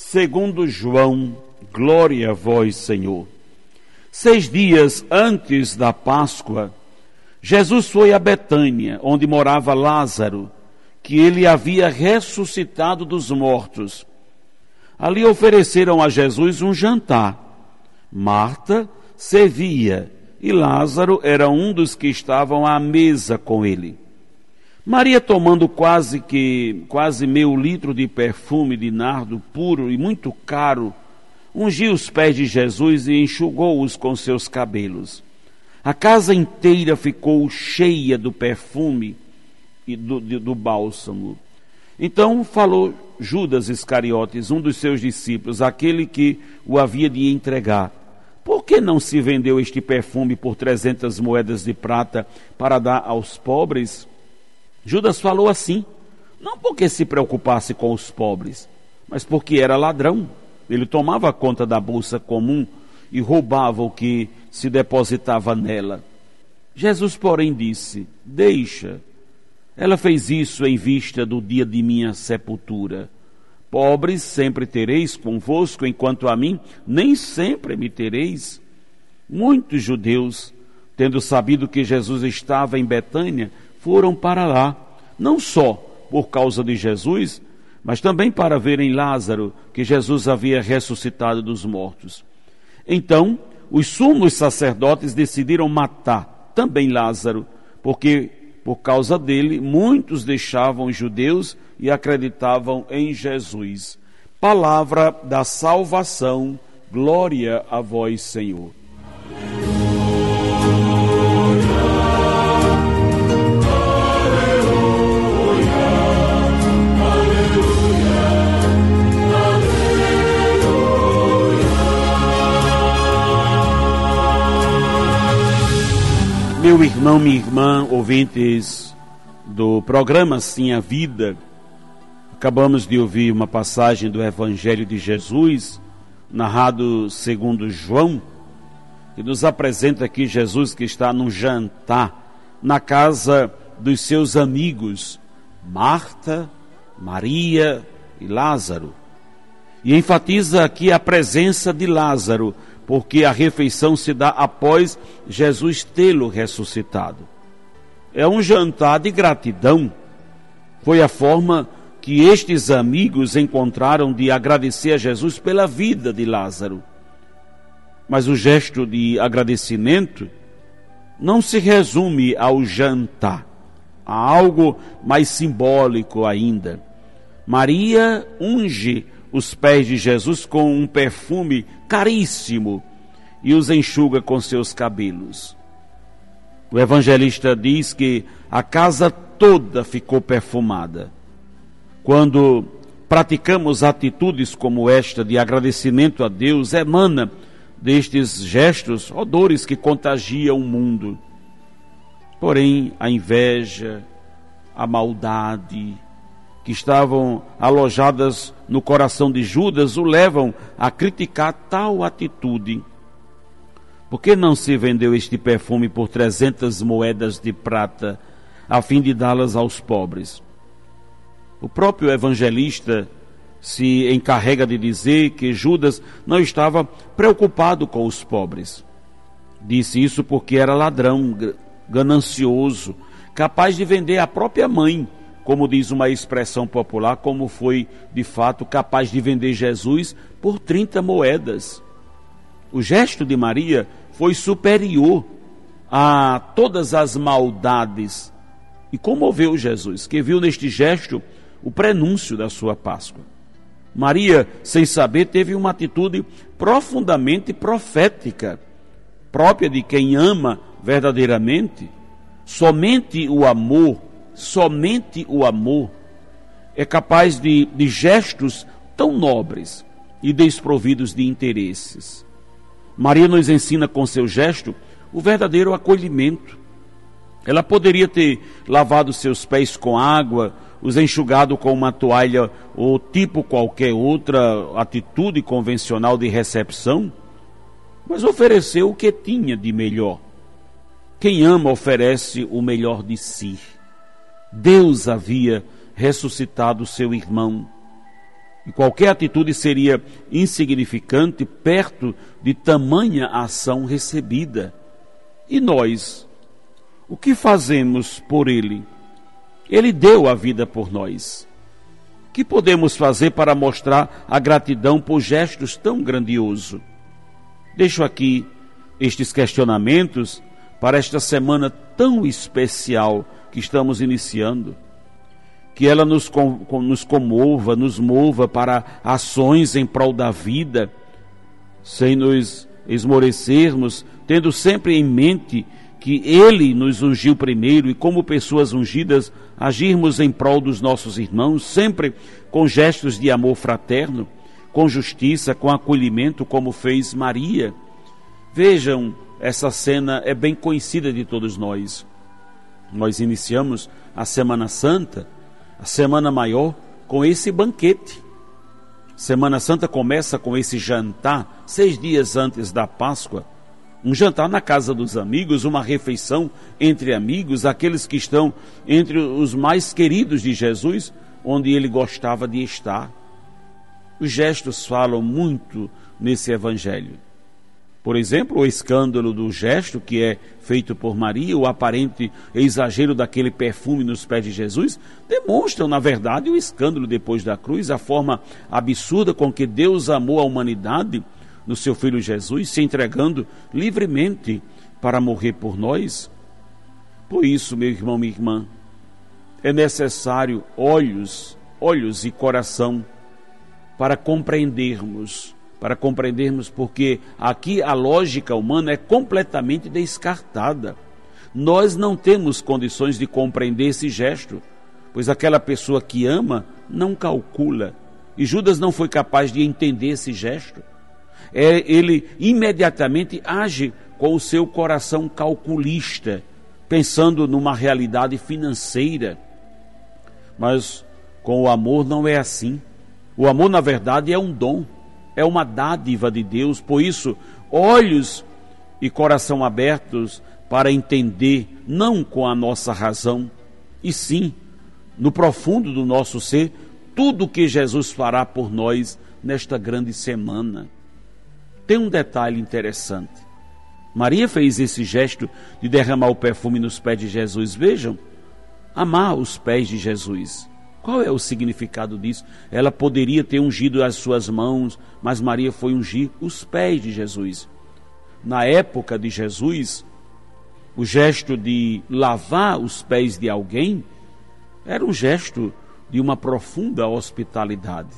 segundo João. Glória a vós, Senhor. Seis dias antes da Páscoa, Jesus foi a Betânia, onde morava Lázaro, que ele havia ressuscitado dos mortos. Ali ofereceram a Jesus um jantar. Marta servia e Lázaro era um dos que estavam à mesa com ele. Maria, tomando quase que quase meio litro de perfume de nardo puro e muito caro, ungiu os pés de Jesus e enxugou-os com seus cabelos. A casa inteira ficou cheia do perfume e do, do, do bálsamo. Então falou Judas Iscariotes, um dos seus discípulos, aquele que o havia de entregar. Por que não se vendeu este perfume por trezentas moedas de prata para dar aos pobres? Judas falou assim, não porque se preocupasse com os pobres, mas porque era ladrão. Ele tomava conta da bolsa comum e roubava o que se depositava nela. Jesus, porém, disse: Deixa. Ela fez isso em vista do dia de minha sepultura. Pobres sempre tereis convosco, enquanto a mim nem sempre me tereis. Muitos judeus, tendo sabido que Jesus estava em Betânia, foram para lá, não só por causa de Jesus, mas também para verem Lázaro, que Jesus havia ressuscitado dos mortos. Então, os sumos sacerdotes decidiram matar também Lázaro, porque por causa dele muitos deixavam os judeus e acreditavam em Jesus. Palavra da salvação, glória a vós, Senhor. Meu irmão, minha irmã, ouvintes do programa Sim a Vida, acabamos de ouvir uma passagem do Evangelho de Jesus, narrado segundo João, que nos apresenta aqui Jesus que está num jantar na casa dos seus amigos, Marta, Maria e Lázaro. E enfatiza aqui a presença de Lázaro, porque a refeição se dá após Jesus tê-lo ressuscitado. É um jantar de gratidão. Foi a forma que estes amigos encontraram de agradecer a Jesus pela vida de Lázaro. Mas o gesto de agradecimento não se resume ao jantar. Há algo mais simbólico ainda. Maria unge os pés de Jesus com um perfume caríssimo e os enxuga com seus cabelos. O evangelista diz que a casa toda ficou perfumada. Quando praticamos atitudes como esta de agradecimento a Deus, emana destes gestos odores que contagiam o mundo. Porém, a inveja, a maldade, que estavam alojadas no coração de Judas o levam a criticar tal atitude. Por que não se vendeu este perfume por trezentas moedas de prata, a fim de dá-las aos pobres? O próprio evangelista se encarrega de dizer que Judas não estava preocupado com os pobres. Disse isso porque era ladrão, ganancioso, capaz de vender a própria mãe como diz uma expressão popular, como foi de fato capaz de vender Jesus por 30 moedas. O gesto de Maria foi superior a todas as maldades e comoveu Jesus, que viu neste gesto o prenúncio da sua Páscoa. Maria, sem saber, teve uma atitude profundamente profética, própria de quem ama verdadeiramente. Somente o amor somente o amor é capaz de, de gestos tão nobres, e desprovidos de interesses. Maria nos ensina com seu gesto o verdadeiro acolhimento. Ela poderia ter lavado seus pés com água, os enxugado com uma toalha ou tipo qualquer outra atitude convencional de recepção, mas ofereceu o que tinha de melhor. Quem ama oferece o melhor de si. Deus havia ressuscitado seu irmão. E qualquer atitude seria insignificante perto de tamanha ação recebida. E nós, o que fazemos por ele? Ele deu a vida por nós. O que podemos fazer para mostrar a gratidão por gestos tão grandiosos? Deixo aqui estes questionamentos para esta semana tão especial que estamos iniciando. Que ela nos, com, nos comova, nos mova para ações em prol da vida, sem nos esmorecermos, tendo sempre em mente que Ele nos ungiu primeiro e, como pessoas ungidas, agirmos em prol dos nossos irmãos, sempre com gestos de amor fraterno, com justiça, com acolhimento, como fez Maria. Vejam essa cena é bem conhecida de todos nós. Nós iniciamos a Semana Santa, a Semana Maior, com esse banquete. Semana Santa começa com esse jantar, seis dias antes da Páscoa. Um jantar na casa dos amigos, uma refeição entre amigos, aqueles que estão entre os mais queridos de Jesus, onde ele gostava de estar. Os gestos falam muito nesse evangelho. Por exemplo, o escândalo do gesto que é feito por Maria, o aparente exagero daquele perfume nos pés de Jesus, demonstram, na verdade, o escândalo depois da cruz, a forma absurda com que Deus amou a humanidade no seu Filho Jesus, se entregando livremente para morrer por nós. Por isso, meu irmão, minha irmã, é necessário olhos, olhos e coração para compreendermos para compreendermos porque aqui a lógica humana é completamente descartada. Nós não temos condições de compreender esse gesto, pois aquela pessoa que ama não calcula. E Judas não foi capaz de entender esse gesto. É, ele imediatamente age com o seu coração calculista, pensando numa realidade financeira. Mas com o amor não é assim. O amor, na verdade, é um dom é uma dádiva de Deus, por isso, olhos e coração abertos para entender, não com a nossa razão, e sim no profundo do nosso ser, tudo o que Jesus fará por nós nesta grande semana. Tem um detalhe interessante. Maria fez esse gesto de derramar o perfume nos pés de Jesus. Vejam, amar os pés de Jesus. Qual é o significado disso? Ela poderia ter ungido as suas mãos, mas Maria foi ungir os pés de Jesus. Na época de Jesus, o gesto de lavar os pés de alguém era um gesto de uma profunda hospitalidade.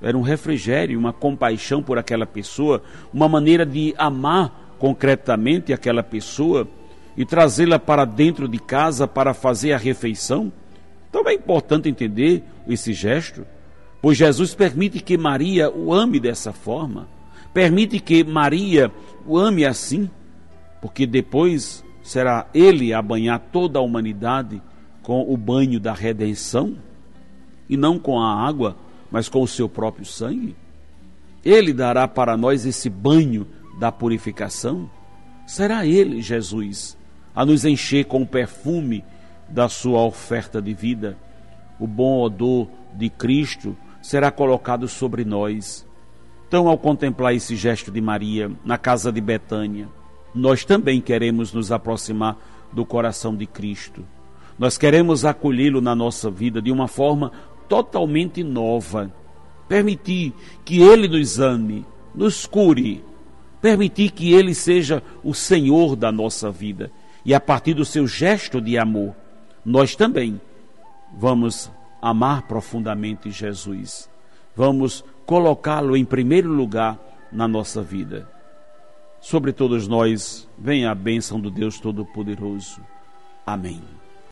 Era um refrigério, uma compaixão por aquela pessoa, uma maneira de amar concretamente aquela pessoa e trazê-la para dentro de casa para fazer a refeição então é importante entender esse gesto, pois Jesus permite que Maria o ame dessa forma, permite que Maria o ame assim, porque depois será ele a banhar toda a humanidade com o banho da redenção, e não com a água, mas com o seu próprio sangue. Ele dará para nós esse banho da purificação. Será ele, Jesus, a nos encher com o perfume da sua oferta de vida. O bom odor de Cristo será colocado sobre nós. Então, ao contemplar esse gesto de Maria na casa de Betânia, nós também queremos nos aproximar do coração de Cristo. Nós queremos acolhê-lo na nossa vida de uma forma totalmente nova. Permitir que ele nos ame, nos cure, permitir que ele seja o Senhor da nossa vida e a partir do seu gesto de amor, nós também vamos amar profundamente Jesus. Vamos colocá-lo em primeiro lugar na nossa vida. Sobre todos nós, venha a bênção do Deus Todo-Poderoso. Amém.